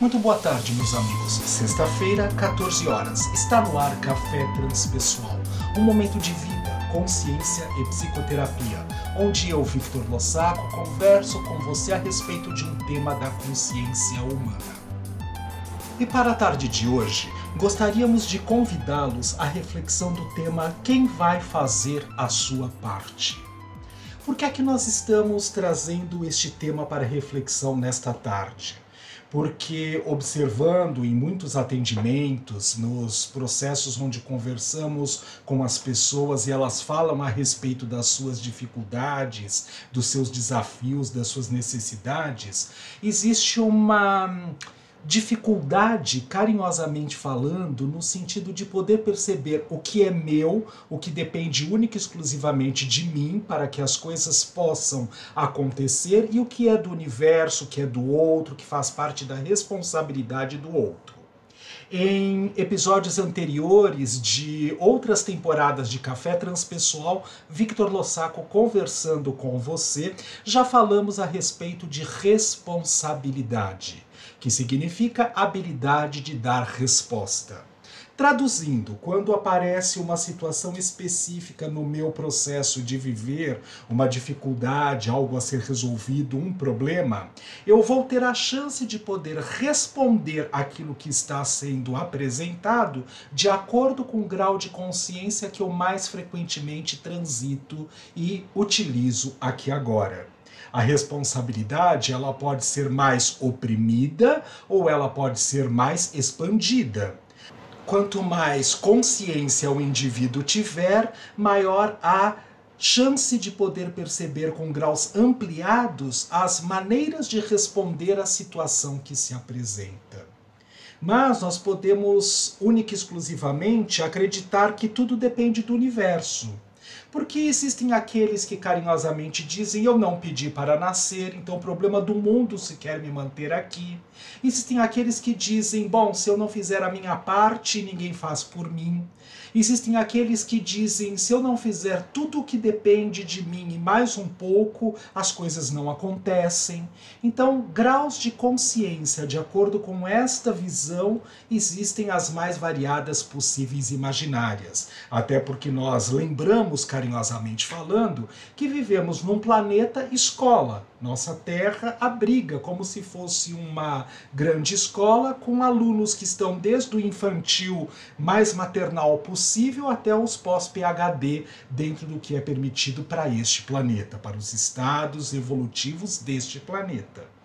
Muito boa tarde, meus amigos. Sexta-feira, 14 horas. Está no ar Café Transpessoal, um momento de vida, consciência e psicoterapia, onde eu, Victor Lossaco, converso com você a respeito de um tema da consciência humana. E para a tarde de hoje, gostaríamos de convidá-los à reflexão do tema Quem vai fazer a sua parte? Por que é que nós estamos trazendo este tema para reflexão nesta tarde? Porque observando em muitos atendimentos, nos processos onde conversamos com as pessoas e elas falam a respeito das suas dificuldades, dos seus desafios, das suas necessidades, existe uma dificuldade, carinhosamente falando, no sentido de poder perceber o que é meu, o que depende única e exclusivamente de mim para que as coisas possam acontecer e o que é do universo, que é do outro, que faz parte da responsabilidade do outro. Em episódios anteriores de outras temporadas de Café Transpessoal, Victor Lossaco conversando com você, já falamos a respeito de responsabilidade que significa habilidade de dar resposta. Traduzindo, quando aparece uma situação específica no meu processo de viver, uma dificuldade, algo a ser resolvido, um problema, eu vou ter a chance de poder responder aquilo que está sendo apresentado de acordo com o grau de consciência que eu mais frequentemente transito e utilizo aqui agora. A responsabilidade ela pode ser mais oprimida ou ela pode ser mais expandida. Quanto mais consciência o indivíduo tiver, maior a chance de poder perceber com graus ampliados as maneiras de responder à situação que se apresenta. Mas nós podemos única e exclusivamente acreditar que tudo depende do universo porque existem aqueles que carinhosamente dizem: Eu não pedi para nascer, então o problema do mundo se quer me manter aqui. Existem aqueles que dizem: Bom, se eu não fizer a minha parte, ninguém faz por mim. Existem aqueles que dizem: se eu não fizer tudo o que depende de mim e mais um pouco, as coisas não acontecem. Então, graus de consciência, de acordo com esta visão, existem as mais variadas possíveis imaginárias. Até porque nós lembramos, carinhosamente falando, que vivemos num planeta escola. Nossa Terra abriga como se fosse uma grande escola com alunos que estão desde o infantil mais maternal possível até os pós-PhD dentro do que é permitido para este planeta, para os estados evolutivos deste planeta.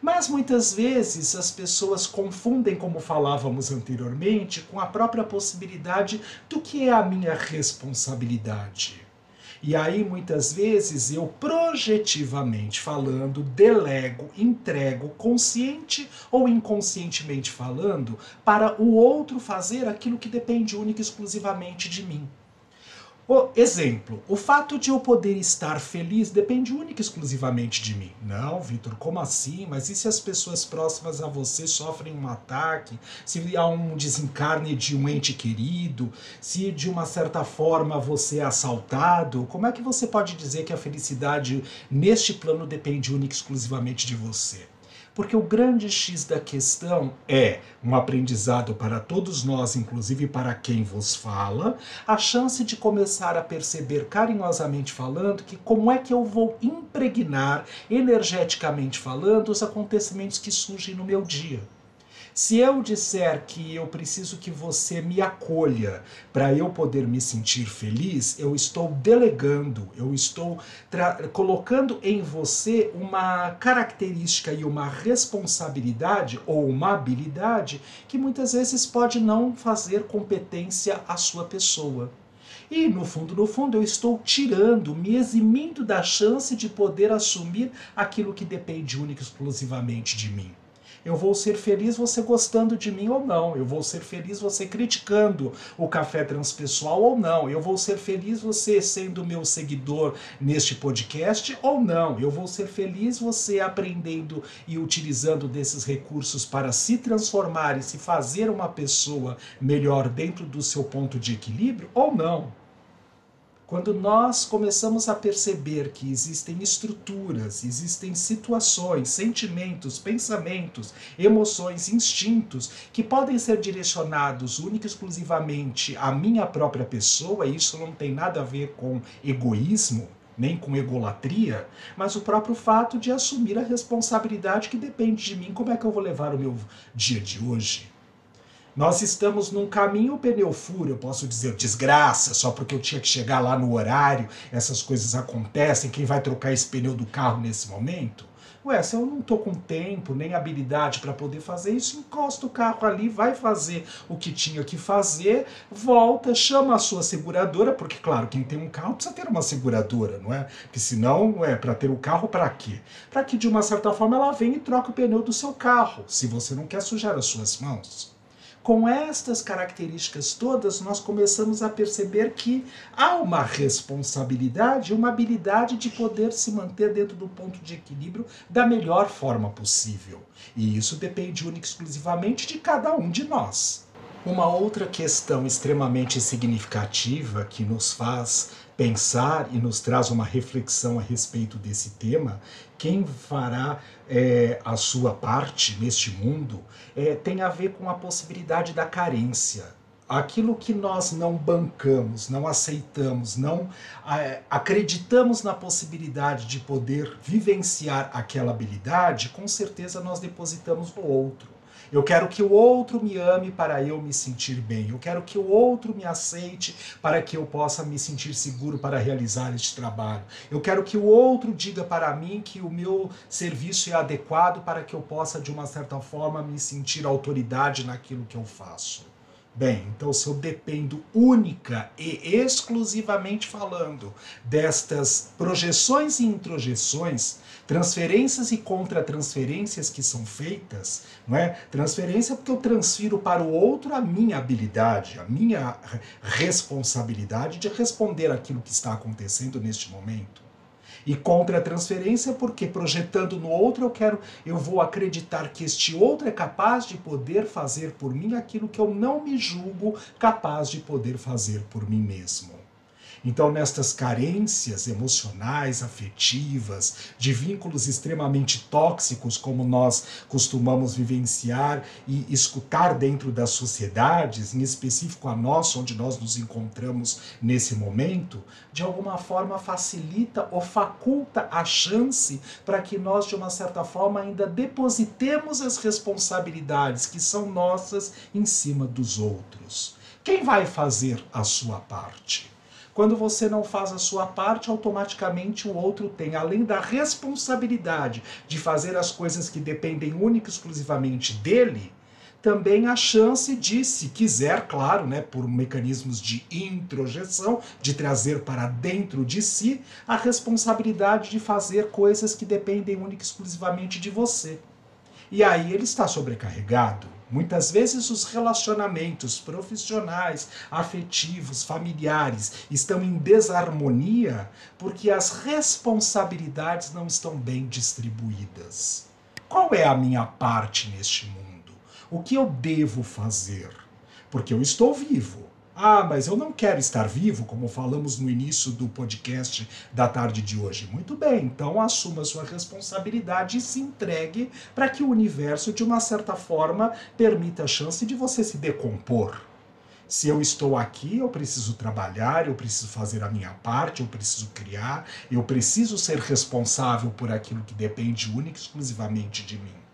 Mas muitas vezes as pessoas confundem, como falávamos anteriormente, com a própria possibilidade do que é a minha responsabilidade. E aí muitas vezes eu projetivamente falando, delego, entrego, consciente ou inconscientemente falando, para o outro fazer aquilo que depende única e exclusivamente de mim. O exemplo, o fato de eu poder estar feliz depende única e exclusivamente de mim. Não, Vitor, como assim? Mas e se as pessoas próximas a você sofrem um ataque? Se há um desencarne de um ente querido? Se de uma certa forma você é assaltado? Como é que você pode dizer que a felicidade neste plano depende única e exclusivamente de você? Porque o grande X da questão é um aprendizado para todos nós, inclusive para quem vos fala, a chance de começar a perceber carinhosamente falando que como é que eu vou impregnar energeticamente falando os acontecimentos que surgem no meu dia. Se eu disser que eu preciso que você me acolha para eu poder me sentir feliz, eu estou delegando, eu estou colocando em você uma característica e uma responsabilidade ou uma habilidade que muitas vezes pode não fazer competência à sua pessoa. E no fundo, no fundo, eu estou tirando, me eximindo da chance de poder assumir aquilo que depende única e exclusivamente de mim. Eu vou ser feliz você gostando de mim ou não. Eu vou ser feliz você criticando o café transpessoal ou não. Eu vou ser feliz você sendo meu seguidor neste podcast ou não. Eu vou ser feliz você aprendendo e utilizando desses recursos para se transformar e se fazer uma pessoa melhor dentro do seu ponto de equilíbrio ou não. Quando nós começamos a perceber que existem estruturas, existem situações, sentimentos, pensamentos, emoções, instintos que podem ser direcionados única e exclusivamente à minha própria pessoa, e isso não tem nada a ver com egoísmo, nem com egolatria, mas o próprio fato de assumir a responsabilidade que depende de mim, como é que eu vou levar o meu dia de hoje. Nós estamos num caminho pneu furo, eu posso dizer desgraça, só porque eu tinha que chegar lá no horário, essas coisas acontecem, quem vai trocar esse pneu do carro nesse momento? Ué, se eu não tô com tempo nem habilidade para poder fazer isso, encosta o carro ali, vai fazer o que tinha que fazer, volta, chama a sua seguradora, porque claro, quem tem um carro precisa ter uma seguradora, não é? Porque senão, é para ter o carro para quê? Para que de uma certa forma ela venha e troque o pneu do seu carro, se você não quer sujar as suas mãos. Com estas características todas, nós começamos a perceber que há uma responsabilidade, uma habilidade de poder se manter dentro do ponto de equilíbrio da melhor forma possível. E isso depende única e exclusivamente de cada um de nós. Uma outra questão extremamente significativa que nos faz pensar e nos traz uma reflexão a respeito desse tema, quem fará é, a sua parte neste mundo é, tem a ver com a possibilidade da carência. Aquilo que nós não bancamos, não aceitamos, não é, acreditamos na possibilidade de poder vivenciar aquela habilidade, com certeza nós depositamos no outro. Eu quero que o outro me ame para eu me sentir bem. Eu quero que o outro me aceite para que eu possa me sentir seguro para realizar este trabalho. Eu quero que o outro diga para mim que o meu serviço é adequado para que eu possa, de uma certa forma, me sentir autoridade naquilo que eu faço. Bem, então se eu dependo única e exclusivamente falando destas projeções e introjeções, transferências e contra-transferências que são feitas, não é? Transferência porque eu transfiro para o outro a minha habilidade, a minha responsabilidade de responder aquilo que está acontecendo neste momento. E contra a transferência, porque projetando no outro eu quero, eu vou acreditar que este outro é capaz de poder fazer por mim aquilo que eu não me julgo capaz de poder fazer por mim mesmo. Então, nestas carências emocionais, afetivas, de vínculos extremamente tóxicos, como nós costumamos vivenciar e escutar dentro das sociedades, em específico a nossa, onde nós nos encontramos nesse momento, de alguma forma facilita ou faculta a chance para que nós, de uma certa forma, ainda depositemos as responsabilidades que são nossas em cima dos outros. Quem vai fazer a sua parte? Quando você não faz a sua parte, automaticamente o outro tem, além da responsabilidade de fazer as coisas que dependem única e exclusivamente dele, também a chance de, se quiser, claro, né, por mecanismos de introjeção, de trazer para dentro de si a responsabilidade de fazer coisas que dependem única e exclusivamente de você. E aí ele está sobrecarregado. Muitas vezes os relacionamentos profissionais, afetivos, familiares estão em desarmonia porque as responsabilidades não estão bem distribuídas. Qual é a minha parte neste mundo? O que eu devo fazer? Porque eu estou vivo. Ah, mas eu não quero estar vivo, como falamos no início do podcast da tarde de hoje. Muito bem, então assuma sua responsabilidade e se entregue para que o universo, de uma certa forma, permita a chance de você se decompor. Se eu estou aqui, eu preciso trabalhar, eu preciso fazer a minha parte, eu preciso criar, eu preciso ser responsável por aquilo que depende única e exclusivamente de mim.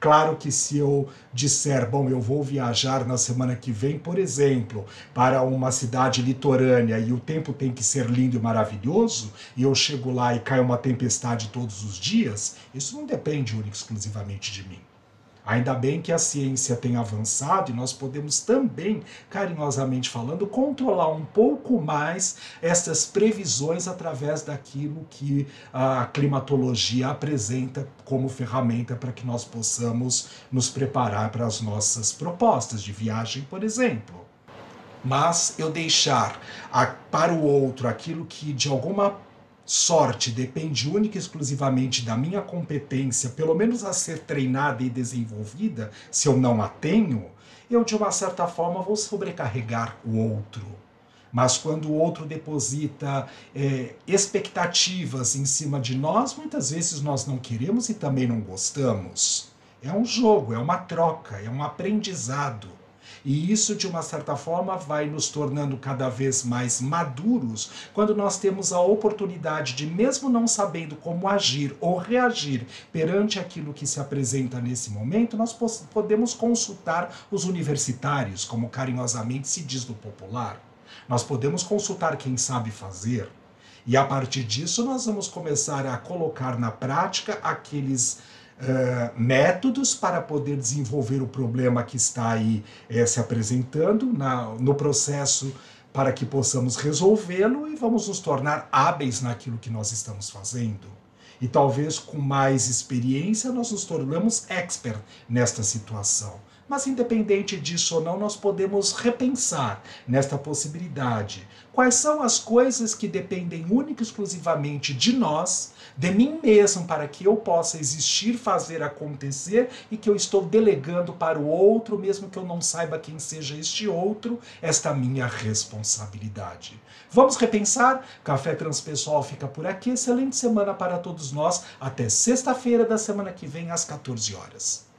Claro que se eu disser, bom, eu vou viajar na semana que vem, por exemplo, para uma cidade litorânea e o tempo tem que ser lindo e maravilhoso, e eu chego lá e cai uma tempestade todos os dias, isso não depende única exclusivamente de mim. Ainda bem que a ciência tem avançado e nós podemos também, carinhosamente falando, controlar um pouco mais essas previsões através daquilo que a climatologia apresenta como ferramenta para que nós possamos nos preparar para as nossas propostas de viagem, por exemplo. Mas eu deixar para o outro aquilo que de alguma sorte depende única e exclusivamente da minha competência, pelo menos a ser treinada e desenvolvida, se eu não a tenho, eu de uma certa forma vou sobrecarregar o outro. Mas quando o outro deposita é, expectativas em cima de nós, muitas vezes nós não queremos e também não gostamos. É um jogo, é uma troca, é um aprendizado. E isso, de uma certa forma, vai nos tornando cada vez mais maduros quando nós temos a oportunidade de, mesmo não sabendo como agir ou reagir perante aquilo que se apresenta nesse momento, nós podemos consultar os universitários, como carinhosamente se diz no popular. Nós podemos consultar quem sabe fazer. E a partir disso, nós vamos começar a colocar na prática aqueles uh, métodos para poder desenvolver o problema que está aí uh, se apresentando na, no processo para que possamos resolvê-lo e vamos nos tornar hábeis naquilo que nós estamos fazendo. E talvez com mais experiência nós nos tornamos expert nesta situação. Mas independente disso ou não, nós podemos repensar nesta possibilidade. Quais são as coisas que dependem única e exclusivamente de nós, de mim mesmo, para que eu possa existir, fazer acontecer e que eu estou delegando para o outro, mesmo que eu não saiba quem seja este outro, esta minha responsabilidade. Vamos repensar? Café Transpessoal fica por aqui. Excelente semana para todos nós. Até sexta-feira da semana que vem, às 14 horas.